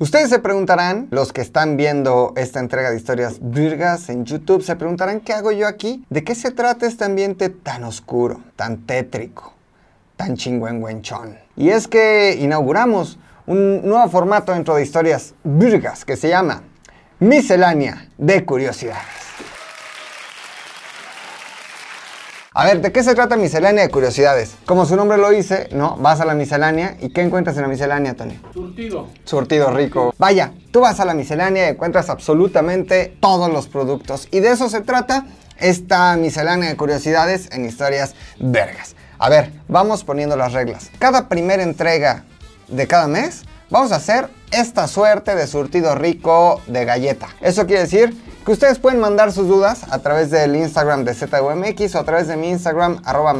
Ustedes se preguntarán, los que están viendo esta entrega de historias virgas en YouTube, se preguntarán qué hago yo aquí, de qué se trata este ambiente tan oscuro, tan tétrico, tan chingüengüenchón. Y es que inauguramos un nuevo formato dentro de historias virgas que se llama Miscelánea de Curiosidades. A ver, ¿de qué se trata miscelánea de curiosidades? Como su nombre lo dice, ¿no? Vas a la miscelánea y ¿qué encuentras en la miscelánea, Tony? Surtido. Surtido rico. Vaya, tú vas a la miscelánea y encuentras absolutamente todos los productos. Y de eso se trata esta miscelánea de curiosidades en historias vergas. A ver, vamos poniendo las reglas. Cada primera entrega de cada mes vamos a hacer esta suerte de surtido rico de galleta. Eso quiere decir que ustedes pueden mandar sus dudas a través del Instagram de ZUMX o a través de mi Instagram arroba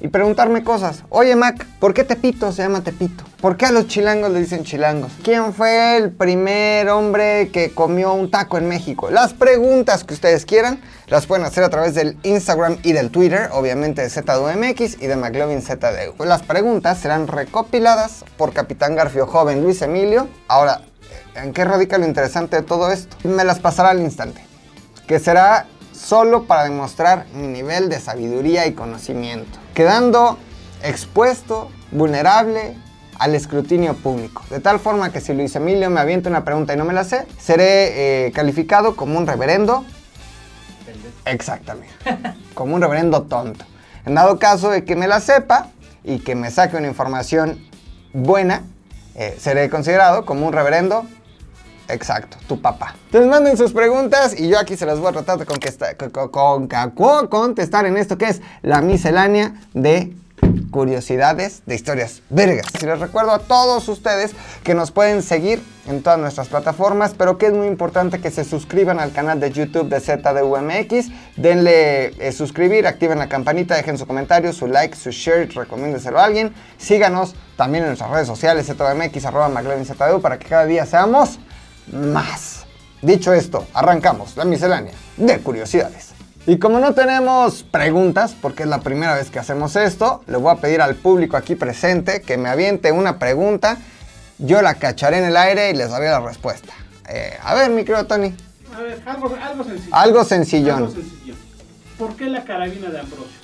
y preguntarme cosas. Oye Mac, ¿por qué Tepito se llama Tepito? ¿Por qué a los chilangos le dicen chilangos? ¿Quién fue el primer hombre que comió un taco en México? Las preguntas que ustedes quieran las pueden hacer a través del Instagram y del Twitter, obviamente de ZDUMX y de McLovinZDU. Las preguntas serán recopiladas por Capitán Garfio Joven Luis Emilio. Ahora, ¿en qué radica lo interesante de todo esto? Me las pasará al instante, que será solo para demostrar mi nivel de sabiduría y conocimiento, quedando expuesto, vulnerable al escrutinio público. De tal forma que si Luis Emilio me avienta una pregunta y no me la sé, seré eh, calificado como un reverendo. Exactamente. Como un reverendo tonto. En dado caso de que me la sepa y que me saque una información buena, eh, seré considerado como un reverendo Exacto, tu papá. Entonces manden sus preguntas y yo aquí se las voy a tratar de con, con, contestar en esto que es la miscelánea de curiosidades de historias vergas. Y les recuerdo a todos ustedes que nos pueden seguir en todas nuestras plataformas, pero que es muy importante que se suscriban al canal de YouTube de ZDUMX. Denle eh, suscribir, activen la campanita, dejen su comentario, su like, su share, recomiéndeselo a alguien. Síganos también en nuestras redes sociales, ZDUMX, arroba ZDU, para que cada día seamos más. Dicho esto, arrancamos la miscelánea de curiosidades. Y como no tenemos preguntas, porque es la primera vez que hacemos esto, le voy a pedir al público aquí presente que me aviente una pregunta. Yo la cacharé en el aire y les daré la respuesta. Eh, a ver, mi querido Tony. A ver, algo, algo sencillo. Algo sencillón. Algo sencillo. ¿Por qué la carabina de Ambrosio?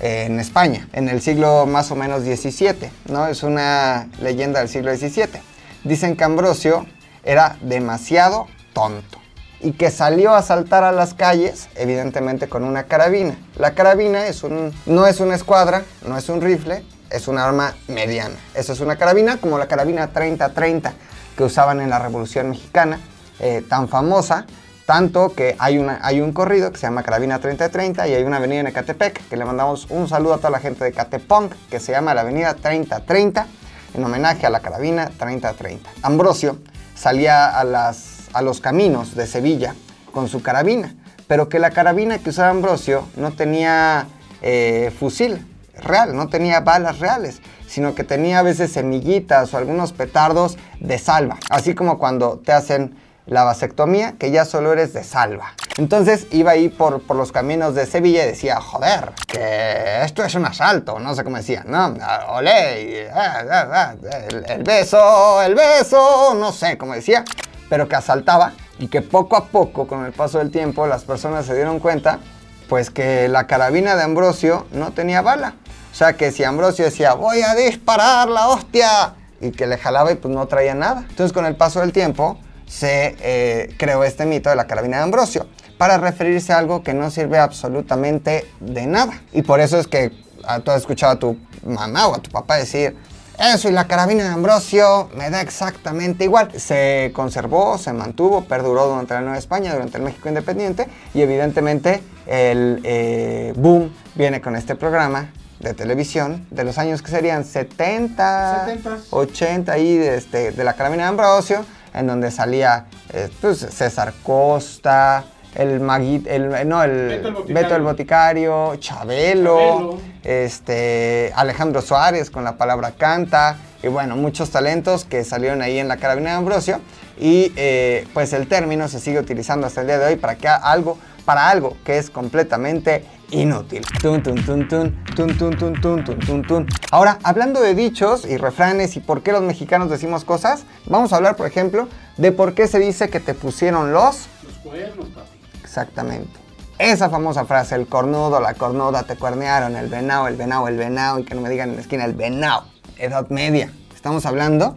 en España, en el siglo más o menos XVII, ¿no? Es una leyenda del siglo XVII. Dicen que Ambrosio era demasiado tonto y que salió a saltar a las calles, evidentemente con una carabina. La carabina es un, no es una escuadra, no es un rifle, es un arma mediana. Eso es una carabina como la carabina 30-30 que usaban en la Revolución Mexicana, eh, tan famosa, tanto que hay, hay un corrido que se llama Carabina 3030 y hay una avenida en Ecatepec que le mandamos un saludo a toda la gente de Catepunk que se llama la avenida 3030 en homenaje a la Carabina 3030. Ambrosio salía a, las, a los caminos de Sevilla con su carabina, pero que la carabina que usaba Ambrosio no tenía eh, fusil real, no tenía balas reales, sino que tenía a veces semillitas o algunos petardos de salva, así como cuando te hacen la vasectomía, que ya solo eres de salva. Entonces iba ahí por, por los caminos de Sevilla y decía, joder, que esto es un asalto, no sé cómo decía, no, olé, ah, ah, ah, el, el beso, el beso, no sé cómo decía, pero que asaltaba y que poco a poco, con el paso del tiempo, las personas se dieron cuenta, pues que la carabina de Ambrosio no tenía bala. O sea que si Ambrosio decía, voy a disparar la hostia, y que le jalaba y pues no traía nada. Entonces con el paso del tiempo, se eh, creó este mito de la carabina de Ambrosio para referirse a algo que no sirve absolutamente de nada. Y por eso es que ah, tú has escuchado a tu mamá o a tu papá decir, eso y la carabina de Ambrosio me da exactamente igual. Se conservó, se mantuvo, perduró durante la Nueva España, durante el México Independiente y evidentemente el eh, boom viene con este programa de televisión de los años que serían 70, 80 y de, este, de la carabina de Ambrosio en donde salía eh, pues, César Costa, el el, no, el Beto el Boticario. Beto el Boticario, Chabelo, Chabelo. este, Alejandro Suárez con la palabra canta, y bueno, muchos talentos que salieron ahí en la carabina de Ambrosio, y eh, pues el término se sigue utilizando hasta el día de hoy para que algo, para algo que es completamente inútil. Tun, tun, tun, tun, tun, tun, tun, tun, tun, tun, tun. Ahora, hablando de dichos y refranes y por qué los mexicanos decimos cosas, vamos a hablar, por ejemplo, de por qué se dice que te pusieron los Los cuernos, papi. Exactamente. Esa famosa frase, el cornudo, la cornuda, te cuernearon, el venado, el venado, el venado, y que no me digan en la esquina el venado. Edad media. Estamos hablando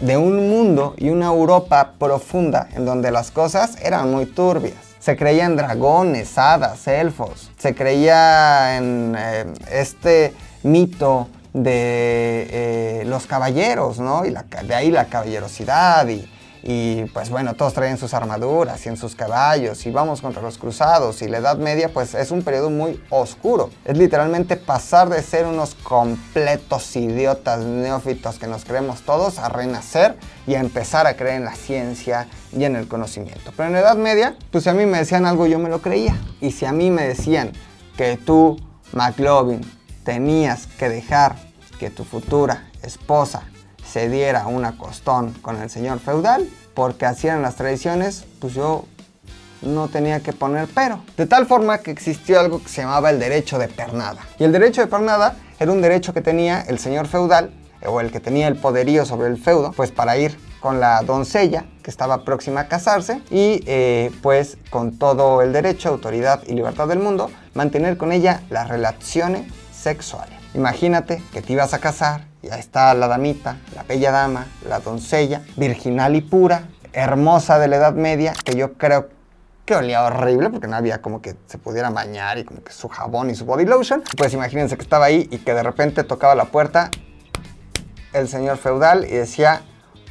de un mundo y una Europa profunda en donde las cosas eran muy turbias. Se creía en dragones, hadas, elfos. Se creía en eh, este mito de eh, los caballeros, ¿no? Y la de ahí la caballerosidad y, y, pues bueno, todos traían sus armaduras y en sus caballos y vamos contra los cruzados y la Edad Media pues es un periodo muy oscuro. Es literalmente pasar de ser unos completos idiotas neófitos que nos creemos todos a renacer y a empezar a creer en la ciencia y en el conocimiento. Pero en la Edad Media, pues si a mí me decían algo yo me lo creía. Y si a mí me decían que tú, McLovin, tenías que dejar que tu futura esposa se diera un acostón con el señor feudal, porque así eran las tradiciones, pues yo no tenía que poner pero. De tal forma que existió algo que se llamaba el derecho de pernada. Y el derecho de pernada era un derecho que tenía el señor feudal, o el que tenía el poderío sobre el feudo, pues para ir con la doncella que estaba próxima a casarse y eh, pues con todo el derecho, autoridad y libertad del mundo, mantener con ella las relaciones sexuales. Imagínate que te ibas a casar está la damita, la bella dama, la doncella, virginal y pura, hermosa de la Edad Media, que yo creo que olía horrible porque no había como que se pudiera bañar y como que su jabón y su body lotion. Pues imagínense que estaba ahí y que de repente tocaba la puerta el señor feudal y decía,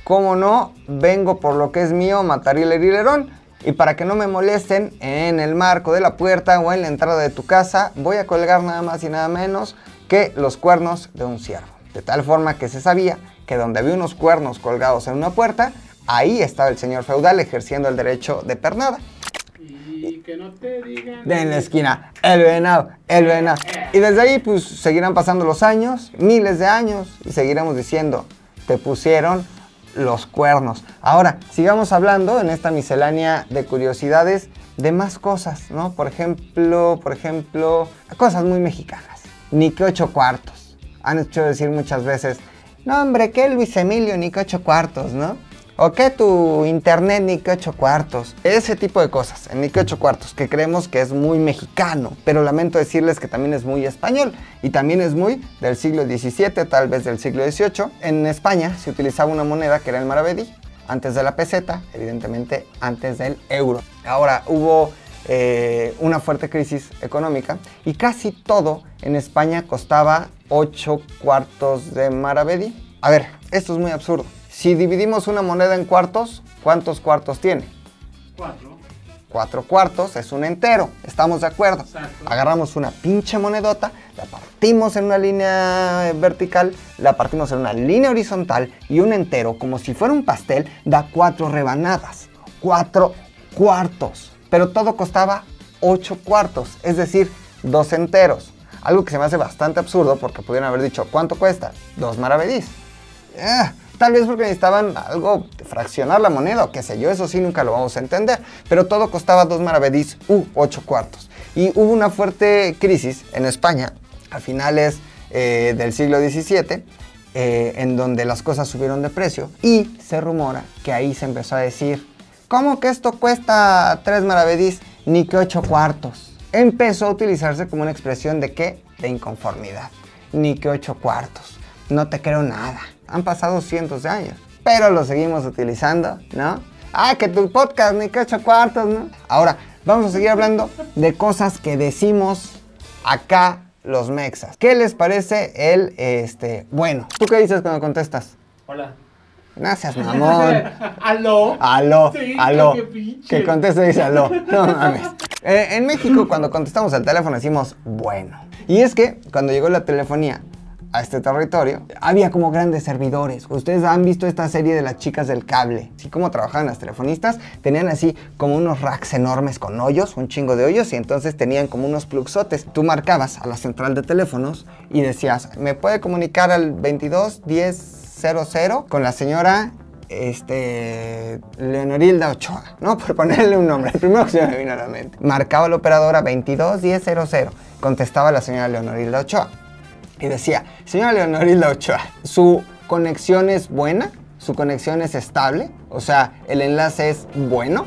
¿cómo no? Vengo por lo que es mío, matar y herilerón. Y para que no me molesten en el marco de la puerta o en la entrada de tu casa, voy a colgar nada más y nada menos que los cuernos de un ciervo. De tal forma que se sabía que donde había unos cuernos colgados en una puerta, ahí estaba el señor feudal ejerciendo el derecho de pernada. Y que no te digan. De en la esquina, el venado, el venado. Y desde ahí pues seguirán pasando los años, miles de años, y seguiremos diciendo, te pusieron los cuernos. Ahora, sigamos hablando en esta miscelánea de curiosidades de más cosas, ¿no? Por ejemplo, por ejemplo, cosas muy mexicanas. Ni que ocho cuartos. Han hecho decir muchas veces, no hombre, que Luis Emilio ni que ocho cuartos, ¿no? O que tu internet ni que ocho cuartos. Ese tipo de cosas, en ni que ocho cuartos, que creemos que es muy mexicano. Pero lamento decirles que también es muy español. Y también es muy del siglo XVII, tal vez del siglo XVIII. En España se utilizaba una moneda que era el maravedí. Antes de la peseta, evidentemente antes del euro. Ahora hubo eh, una fuerte crisis económica y casi todo en España costaba 8 cuartos de maravedí. A ver, esto es muy absurdo. Si dividimos una moneda en cuartos, ¿cuántos cuartos tiene? Cuatro. Cuatro cuartos es un entero, estamos de acuerdo. Exacto. Agarramos una pinche monedota, la partimos en una línea vertical, la partimos en una línea horizontal y un entero, como si fuera un pastel, da cuatro rebanadas, cuatro cuartos. Pero todo costaba ocho cuartos, es decir, dos enteros. Algo que se me hace bastante absurdo porque pudieron haber dicho, ¿cuánto cuesta? Dos maravedís. Ah, tal vez porque necesitaban algo, fraccionar la moneda o qué sé yo, eso sí nunca lo vamos a entender. Pero todo costaba dos maravedís u ocho cuartos. Y hubo una fuerte crisis en España a finales eh, del siglo XVII, eh, en donde las cosas subieron de precio y se rumora que ahí se empezó a decir, ¿cómo que esto cuesta tres maravedís ni que ocho cuartos? Empezó a utilizarse como una expresión de qué? De inconformidad. Ni que ocho cuartos. No te creo nada. Han pasado cientos de años. Pero lo seguimos utilizando, ¿no? Ah, que tu podcast, ni que ocho cuartos, ¿no? Ahora, vamos a seguir hablando de cosas que decimos acá los mexas. ¿Qué les parece el, este, bueno? ¿Tú qué dices cuando contestas? Hola. Gracias, mamón. ¿Aló? Aló, Sí, aló. pinche. Que conteste y dice aló. No mames. Eh, en México, cuando contestamos al teléfono, decimos bueno. Y es que cuando llegó la telefonía a este territorio, había como grandes servidores. Ustedes han visto esta serie de las chicas del cable. Así como trabajaban las telefonistas, tenían así como unos racks enormes con hoyos, un chingo de hoyos, y entonces tenían como unos pluxotes. Tú marcabas a la central de teléfonos y decías, ¿me puede comunicar al 22 10 00 con la señora este, Leonorilda Ochoa, ¿no? Por ponerle un nombre, el primero que se me vino a la mente. Marcaba la operadora 221000, contestaba la señora Leonorilda Ochoa y decía, señora Leonorilda Ochoa, su conexión es buena, su conexión es estable, o sea, el enlace es bueno.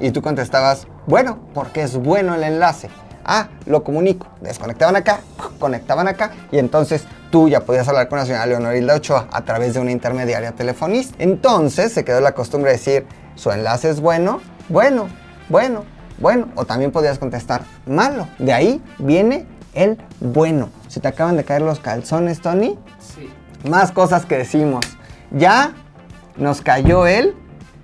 Y tú contestabas, bueno, porque es bueno el enlace. Ah, lo comunico. Desconectaban acá, conectaban acá y entonces tú ya podías hablar con la señora Leonorilda Ochoa a través de una intermediaria telefonista. Entonces se quedó la costumbre de decir, su enlace es bueno, bueno, bueno, bueno. O también podías contestar, malo. De ahí viene el bueno. ¿Se te acaban de caer los calzones, Tony? Sí. Más cosas que decimos. Ya nos cayó el...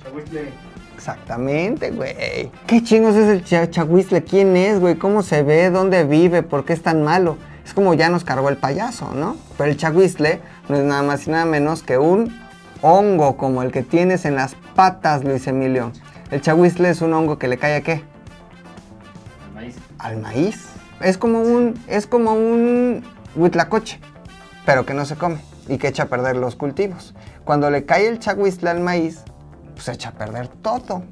Chahuizle. Exactamente, güey. ¿Qué chingos es el cha- chahuizle? ¿Quién es, güey? ¿Cómo se ve? ¿Dónde vive? ¿Por qué es tan malo? Es como ya nos cargó el payaso, ¿no? Pero el chahuizle no es nada más y nada menos que un hongo como el que tienes en las patas, Luis Emilio. El chahuizle es un hongo que le cae a qué? El maíz. Al maíz. Es como un, es como un huitlacoche, pero que no se come y que echa a perder los cultivos. Cuando le cae el chahuizle al maíz, pues echa a perder todo.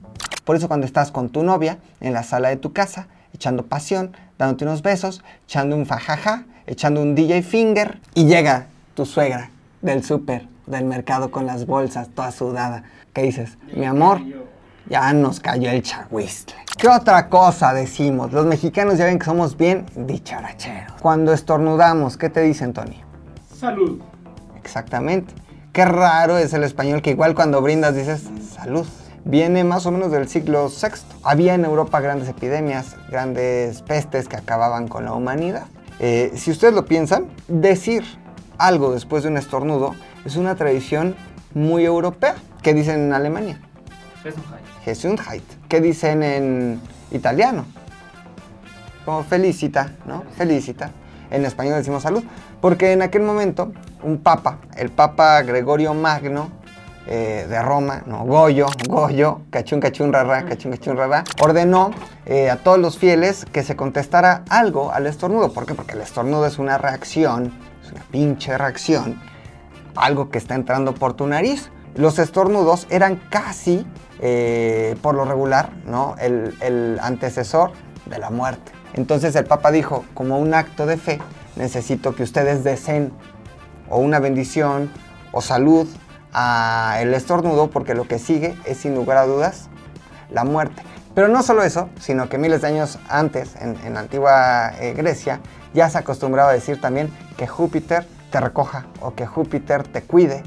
Por eso cuando estás con tu novia en la sala de tu casa, echando pasión, dándote unos besos, echando un fajaja, echando un DJ finger, y llega tu suegra del súper, del mercado con las bolsas, toda sudada. ¿Qué dices? Mi amor, ya nos cayó el chahuizle. ¿Qué otra cosa decimos? Los mexicanos ya ven que somos bien dicharacheros. Cuando estornudamos, ¿qué te dicen, Tony? Salud. Exactamente. Qué raro es el español que igual cuando brindas dices salud. Viene más o menos del siglo VI. Había en Europa grandes epidemias, grandes pestes que acababan con la humanidad. Eh, si ustedes lo piensan, decir algo después de un estornudo es una tradición muy europea. ¿Qué dicen en Alemania? Gesundheit. ¿Qué dicen en italiano? Como felicita, ¿no? Felicita. En español decimos salud. Porque en aquel momento, un papa, el papa Gregorio Magno eh, de Roma, no, Goyo, Goyo, cachún, cachún, rara, cachún, cachún, rara, ordenó eh, a todos los fieles que se contestara algo al estornudo. ¿Por qué? Porque el estornudo es una reacción, es una pinche reacción algo que está entrando por tu nariz. Los estornudos eran casi, eh, por lo regular, ¿no? el, el antecesor de la muerte. Entonces el Papa dijo, como un acto de fe, necesito que ustedes deseen o una bendición o salud a el estornudo, porque lo que sigue es sin lugar a dudas la muerte. Pero no solo eso, sino que miles de años antes, en, la antigua eh, Grecia, ya se acostumbraba a decir también que Júpiter te recoja o que Júpiter te cuide,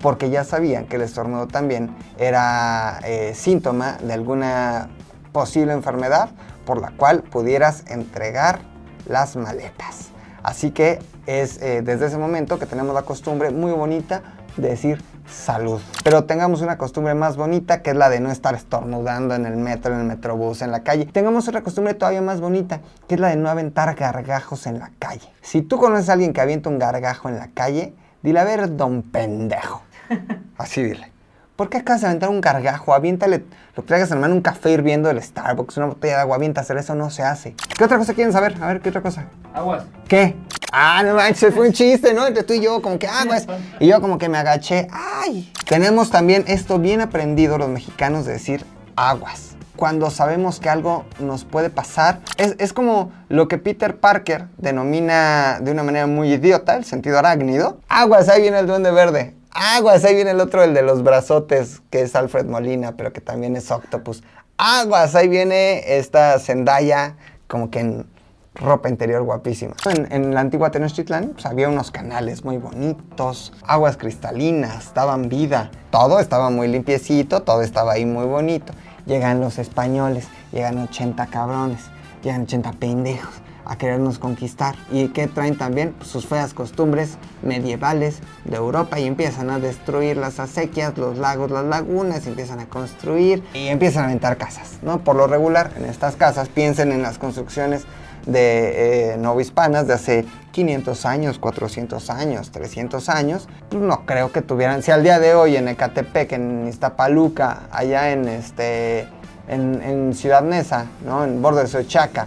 porque ya sabían que el estornudo también era eh, síntoma de alguna posible enfermedad por la cual pudieras entregar las maletas. Así que es eh, desde ese momento que tenemos la costumbre muy bonita de decir salud. Pero tengamos una costumbre más bonita que es la de no estar estornudando en el metro, en el metrobús, en la calle. Tengamos otra costumbre todavía más bonita que es la de no aventar gargajos en la calle. Si tú conoces a alguien que avienta un gargajo en la calle, dile a ver, don pendejo. Así dile. ¿Por qué acabas de aventar un gargajo? Aviéntale, lo que traigas en la mano, un café hirviendo del Starbucks, una botella de agua, aviéntaselo, eso no se hace. ¿Qué otra cosa quieren saber? A ver, ¿qué otra cosa? Aguas. ¿Qué? Ah, no manches, fue un chiste, ¿no? Entre tú y yo, como que aguas. Y yo como que me agaché. ¡Ay! Tenemos también esto bien aprendido los mexicanos de decir aguas. Cuando sabemos que algo nos puede pasar, es, es como lo que Peter Parker denomina de una manera muy idiota, el sentido arácnido. Aguas, ahí viene el duende verde. Aguas, ahí viene el otro, el de los brazotes, que es Alfred Molina, pero que también es Octopus. Aguas, ahí viene esta Zendaya, como que en ropa interior guapísima. En, la antigua Tenochtitlán pues, había unos canales muy bonitos, aguas cristalinas, daban vida. Todo estaba muy limpiecito, todo estaba ahí muy bonito. Llegan los españoles, llegan 80 cabrones, llegan 80 pendejos a querernos conquistar. ¿Y qué traen también? Sus feas costumbres medievales de Europa y empiezan a destruir las acequias, los lagos, las lagunas, empiezan a construir y empiezan a aventar casas, ¿no? Por lo regular, en estas casas, piensen en las construcciones de eh, novohispanas de hace 500 años, 400 años, 300 años, no creo que tuvieran, si al día de hoy en Ecatepec, en Iztapaluca, allá en, este, en, en Ciudad Neza, ¿no? en borde de Sochaca,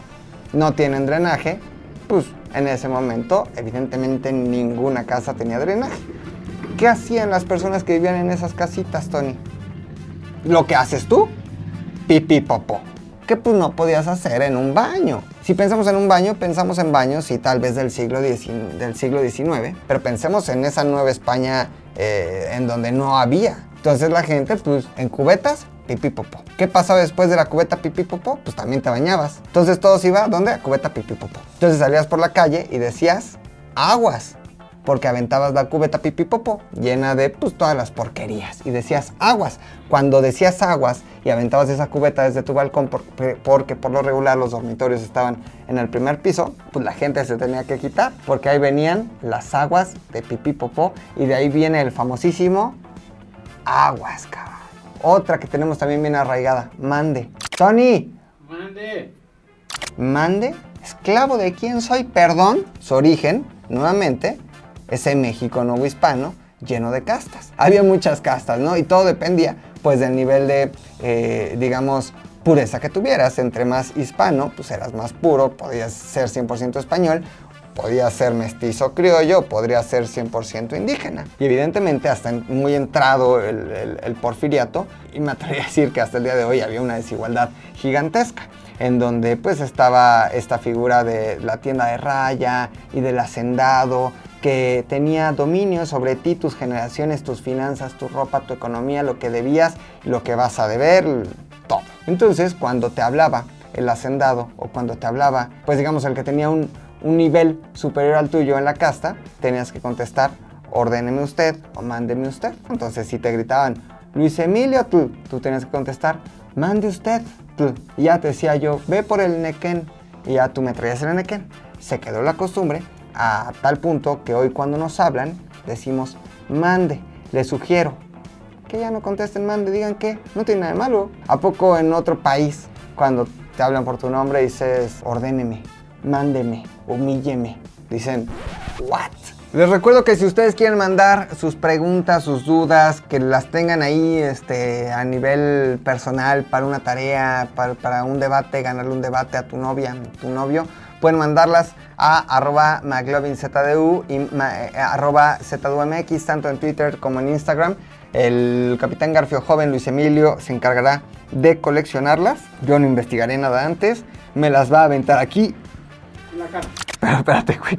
no tienen drenaje, pues en ese momento evidentemente ninguna casa tenía drenaje. ¿Qué hacían las personas que vivían en esas casitas, Tony? Lo que haces tú, pipí popó. Que pues no podías hacer en un baño. Si pensamos en un baño, pensamos en baños y tal vez del siglo, del XIX, pero pensemos en esa Nueva España eh, en donde no había. Entonces la gente, pues en cubetas, pipí popó. ¿Qué pasaba después de la cubeta pipí popó? Pues también te bañabas. Entonces todos iba, ¿dónde? A cubeta pipí popó. Entonces salías por la calle y decías, aguas porque aventabas la cubeta pipipopo llena de pues todas las porquerías y decías aguas. Cuando decías aguas y aventabas esa cubeta desde tu balcón porque, por lo regular los dormitorios estaban en el primer piso, pues la gente se tenía que quitar porque ahí venían las aguas de pipipopo y de ahí viene el famosísimo aguas, cabrón. Otra que tenemos también bien arraigada, mande. Tony. Mande. Mande, esclavo de quién soy, perdón, su origen, nuevamente, ese México nuevo hispano lleno de castas. Había muchas castas, ¿no? Y todo dependía pues del nivel de, eh, digamos, pureza que tuvieras. Entre más hispano, pues eras más puro, podías ser 100% español, podías ser mestizo criollo, podría ser 100% indígena. Y evidentemente hasta muy entrado el, el porfiriato, y me atrevería a decir que hasta el día de hoy había una desigualdad gigantesca en donde pues estaba esta figura de la tienda de raya y del hacendado que tenía dominio sobre ti, tus generaciones, tus finanzas, tu ropa, tu economía, lo que debías, lo que vas a deber, todo. Entonces, cuando te hablaba el hacendado o cuando te hablaba, pues digamos, el que tenía un, nivel superior al tuyo en la casta, tenías que contestar, ordéneme usted o mándeme usted. Entonces, si te gritaban, Luis Emilio, tú, tú tenías que contestar, mande usted. Y ya te decía yo, ve por el nequén. Y ya tú me traías el nequén. Se quedó la costumbre a tal punto que hoy cuando nos hablan decimos mande, les sugiero que ya no contesten mande, digan que no tiene nada de malo. ¿A poco en otro país cuando te hablan por tu nombre dices ordéneme, mándeme, humílleme? Dicen, ¿what? Les recuerdo que si ustedes quieren mandar sus preguntas, sus dudas, que las tengan ahí este, a nivel personal para una tarea, para, para un debate, ganarle un debate a tu novia, tu novio, pueden mandarlas a arroba McLovinZDU y eh, arroba ZDUMX, tanto en Twitter como en Instagram. El capitán Garfio joven Luis Emilio se encargará de coleccionarlas. Yo no investigaré nada antes. Me las va a aventar aquí. La cara. Pero espérate, güey.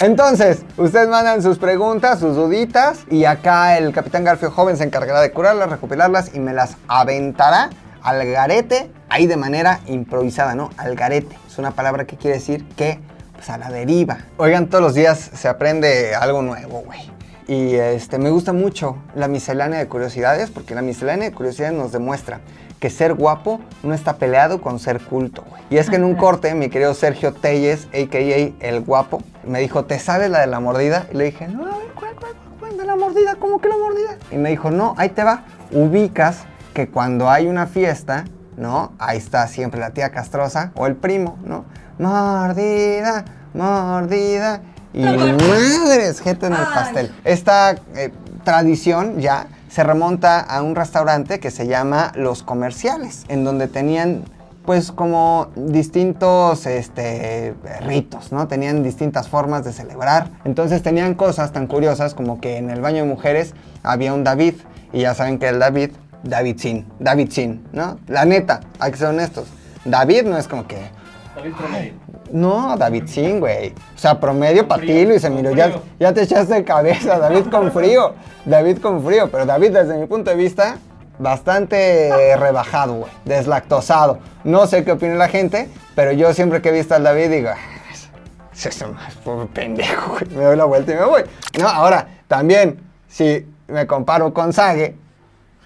Entonces, ustedes mandan sus preguntas, sus duditas, y acá el capitán Garfio joven se encargará de curarlas, recopilarlas y me las aventará al garete, ahí de manera improvisada, ¿no? Al garete. Es una palabra que quiere decir que, pues a la deriva. Oigan, todos los días se aprende algo nuevo, güey. Y este, me gusta mucho la miscelánea de curiosidades, porque la miscelánea de curiosidades nos demuestra que ser guapo no está peleado con ser culto. Y es que en un corte, mi querido Sergio Telles, a.k.a. El Guapo, me dijo, ¿te sabes la de la mordida? Y le dije, no, a ver, ¿cuál, cuál, cuál, de la mordida? ¿Cómo que la mordida? Y me dijo, no, ahí te va. Ubicas que cuando hay una fiesta, ¿no? Ahí está siempre la tía castrosa o el primo, ¿no? Mordida, mordida. Y madres, gente en el pastel. Esta eh, tradición ya se remonta a un restaurante que se llama Los Comerciales, en donde tenían pues como distintos este, ritos, ¿no? Tenían distintas formas de celebrar. Entonces tenían cosas tan curiosas como que en el baño de mujeres había un David, y ya saben que el David David Sin, David Sin, ¿no? La neta, hay que ser honestos. David no es como que. David promedio. No, David Sin, güey. O sea, promedio para ti, Luis Emilio. Ya, ya te echaste de cabeza, David con frío. David con frío. Pero David, desde mi punto de vista, bastante rebajado, güey. Deslactosado. No sé qué opina la gente, pero yo siempre que he visto al David digo, es un pendejo, güey. Me doy la vuelta y me voy. No, ahora, también, si me comparo con Sage,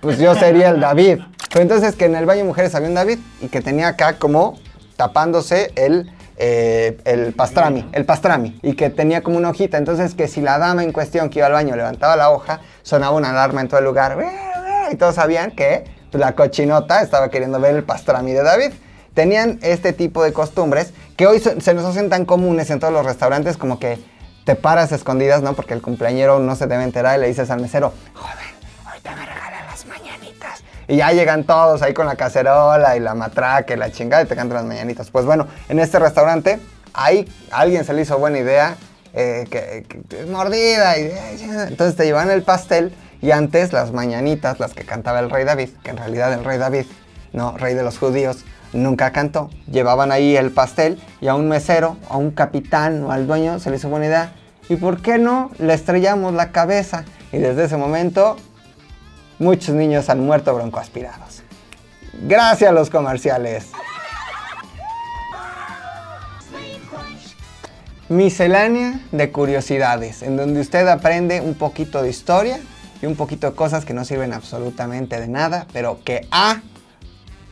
pues yo sería el David. Pero entonces que en el de mujeres había un David y que tenía acá como tapándose el, eh, el pastrami, el pastrami, y que tenía como una hojita. Entonces que si la dama en cuestión que iba al baño levantaba la hoja, sonaba una alarma en todo el lugar. Y todos sabían que pues, la cochinota estaba queriendo ver el pastrami de David. tenían este tipo de costumbres que hoy se nos hacen tan comunes en todos los restaurantes como que te paras escondidas, ¿no? Porque el cumpleañero no se debe enterar y le dices al mesero, joven, Y ya llegan todos ahí con la cacerola y la matraca y la chingada y te cantan las mañanitas. Pues bueno, en este restaurante, ahí a alguien se le hizo buena idea, eh, que, que- mordida. Y, entonces te llevan el pastel y antes las mañanitas, las que cantaba el rey David, que en realidad el rey David, no, rey de los judíos, nunca cantó. Llevaban ahí el pastel y a un mesero, a un capitán o al dueño se le hizo buena idea. ¿Y por qué no le estrellamos la cabeza? Y desde ese momento muchos niños han muerto broncoaspirados. Gracias a los comerciales. Miscelánea de curiosidades, en donde usted aprende un poquito de historia y un poquito de cosas que no sirven absolutamente de nada, pero que a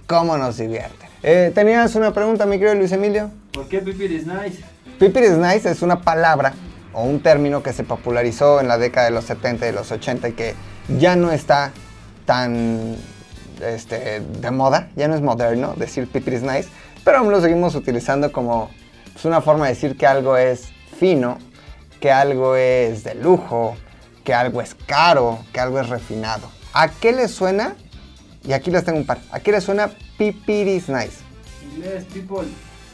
cómo nos divierten. Eh, ¿Tenías una pregunta, mi querido Luis Emilio? ¿Por qué Pipir is nice? Pipir is nice es una palabra o un término que se popularizó en la década de los 70 y los 80 y que ya no está tan este, de moda, ya no es moderno decir Pipir is nice, pero aún lo seguimos utilizando como pues, una forma de decir que algo es fino, que algo es de lujo, que algo es caro, que algo es refinado. ¿A qué le suena? Y aquí les tengo un par. ¿A qué le suena Pipir is nice? Inglés, people.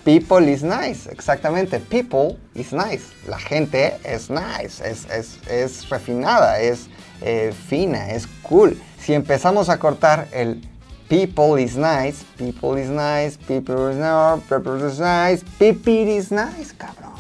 People is nice, exactamente. People is nice. La gente es nice, es, es, es refinada, es eh, fina, es cool. Si empezamos a cortar el people is nice, people is nice, people is nice, people is nice, people is nice, cabrón.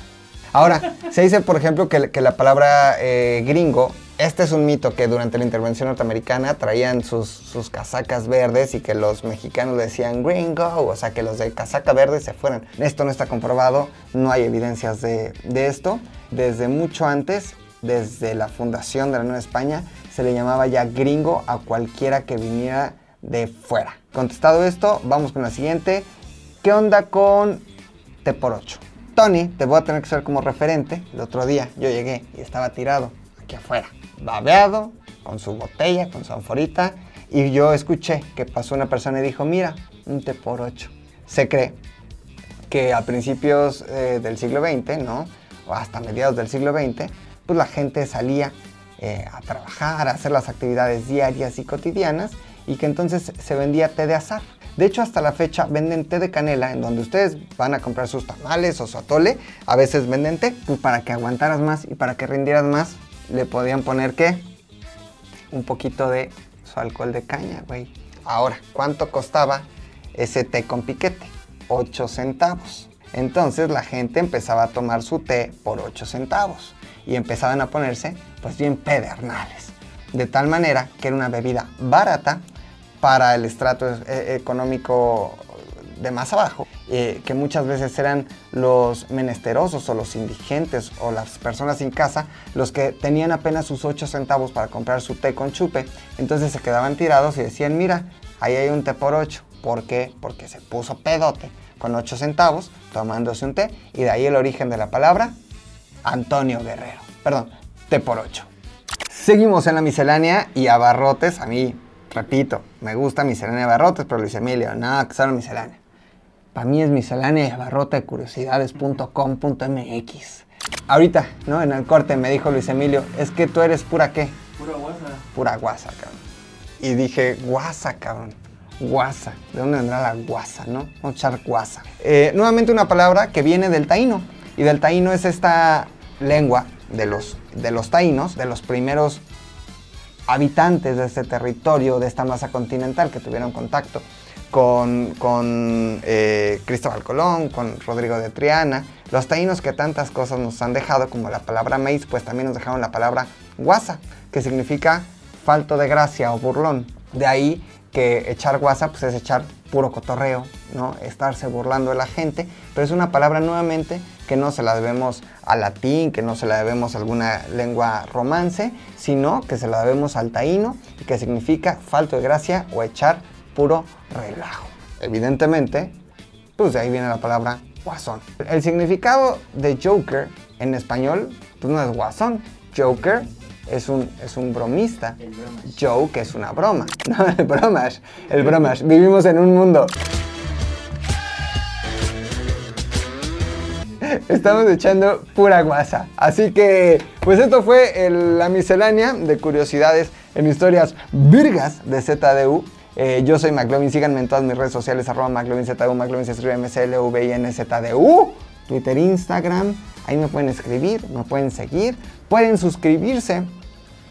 Ahora, se dice, por ejemplo, que, que la palabra eh, gringo, este es un mito que durante la intervención norteamericana traían sus, sus casacas verdes y que los mexicanos decían gringo, o sea, que los de casaca verde se fueran. Esto no está comprobado, no hay evidencias de, de esto. Desde mucho antes, desde la fundación de la Nueva España, se le llamaba ya gringo a cualquiera que viniera de fuera. Contestado esto, vamos con la siguiente. ¿Qué onda con T por 8? Tony, te voy a tener que ser como referente. El otro día yo llegué y estaba tirado aquí afuera, babeado, con su botella, con su anforita, y yo escuché que pasó una persona y dijo, mira, un té por 8. Se cree que a principios eh, del siglo XX, ¿no? O hasta mediados del siglo XX, pues la gente salía eh, a trabajar, a hacer las actividades diarias y cotidianas, y que entonces se vendía té de azar. De hecho, hasta la fecha venden té de canela, en donde ustedes van a comprar sus tamales o su atole, a veces venden té, pues para que aguantaras más y para que rindieras más, le podían poner qué? Un poquito de su alcohol de caña, güey. Ahora, ¿cuánto costaba ese té con piquete? 8 centavos. Entonces la gente empezaba a tomar su té por 8 centavos y empezaban a ponerse pues bien pedernales. De tal manera que era una bebida barata para el estrato eh, económico de más abajo, eh, que muchas veces eran los menesterosos o los indigentes o las personas sin casa los que tenían apenas sus 8 centavos para comprar su té con chupe. Entonces se quedaban tirados y decían, mira, ahí hay un té por 8. ¿Por qué? Porque se puso pedote con 8 centavos tomándose un té y de ahí el origen de la palabra Antonio Guerrero. Perdón, té por 8. Seguimos en la miscelánea y abarrotes. A mí, repito, me gusta miscelánea de abarrotes, pero Luis Emilio, nada que solo miscelánea. Para mí es miscelánea y abarrote de curiosidades.com.mx. Ahorita, ¿no? En el corte me dijo Luis Emilio, es que tú eres pura qué? Pura guasa. Pura guasa, cabrón. Y dije, guasa, cabrón. Guasa. ¿De dónde vendrá la guasa, no? Vamos a echar guasa. Eh, nuevamente una palabra que viene del taíno. Y del taíno es esta lengua de los, de los taínos, de los primeros habitantes de este territorio, de esta masa continental que tuvieron contacto con, con eh, Cristóbal Colón, con Rodrigo de Triana. Los taínos que tantas cosas nos han dejado, como la palabra maíz, pues también nos dejaron la palabra guasa, que significa falto de gracia o burlón. De ahí que echar guasa pues es echar puro cotorreo, ¿no? Estarse burlando de la gente, pero es una palabra nuevamente que no se la debemos al latín, que no se la debemos a alguna lengua romance, sino que se la debemos al taíno, y que significa falto de gracia o echar puro relajo. Evidentemente, pues de ahí viene la palabra guasón. El significado de Joker en español, pues no es guasón. Joker es un, es un bromista. Joke es una broma. No, el bromas. El bromas. Vivimos en un mundo. Estamos echando pura guasa. Así que, pues esto fue la miscelánea de curiosidades en historias virgas de ZDU. Eh, yo soy McLovin, síganme en todas mis redes sociales, arroba McLovinZDU, McLovin se escribe MCLVINZDU, Twitter, Instagram, ahí me pueden escribir, me pueden seguir, pueden suscribirse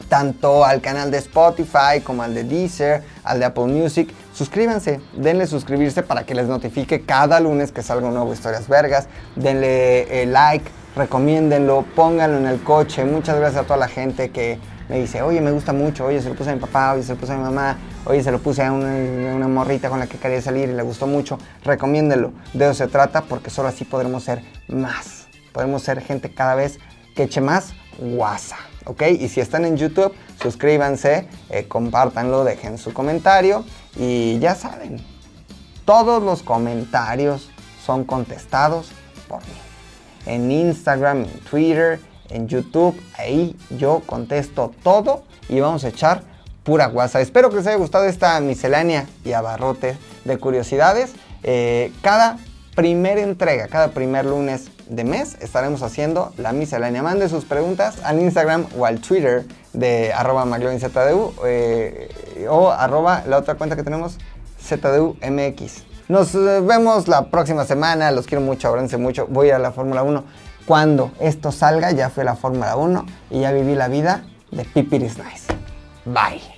tanto al canal de Spotify como al de Deezer, al de Apple Music. Suscríbanse, denle suscribirse para que les notifique cada lunes que salga un nuevo Historias Vergas. Denle eh, like, recomiéndenlo, pónganlo en el coche. Muchas gracias a toda la gente que me dice, oye, me gusta mucho, oye, se lo puse a mi papá, oye, se lo puse a mi mamá, oye, se lo puse a una, morrita con la que quería salir y le gustó mucho. Recomiéndenlo, de eso se trata porque solo así podremos ser más. Podemos ser gente cada vez que eche más guasa. ¿Ok? Y si están en YouTube, suscríbanse, eh, compártanlo, dejen su comentario y ya saben, todos los comentarios son contestados por mí. En Instagram, en Twitter, en YouTube, ahí yo contesto todo y vamos a echar pura guasa. Espero que les haya gustado esta miscelánea y abarrote de curiosidades. Eh, cada primera entrega, cada primer lunes de mes estaremos haciendo la miscelánea. Mande sus preguntas al Instagram o al Twitter de arroba McLovinZDU eh, o arroba la otra cuenta que tenemos ZDUMX. Nos eh, vemos la próxima semana, los quiero mucho, abranse mucho, voy a la Fórmula 1. Cuando esto salga ya fue la Fórmula 1 y ya viví la vida de Pipiris Nice. Bye.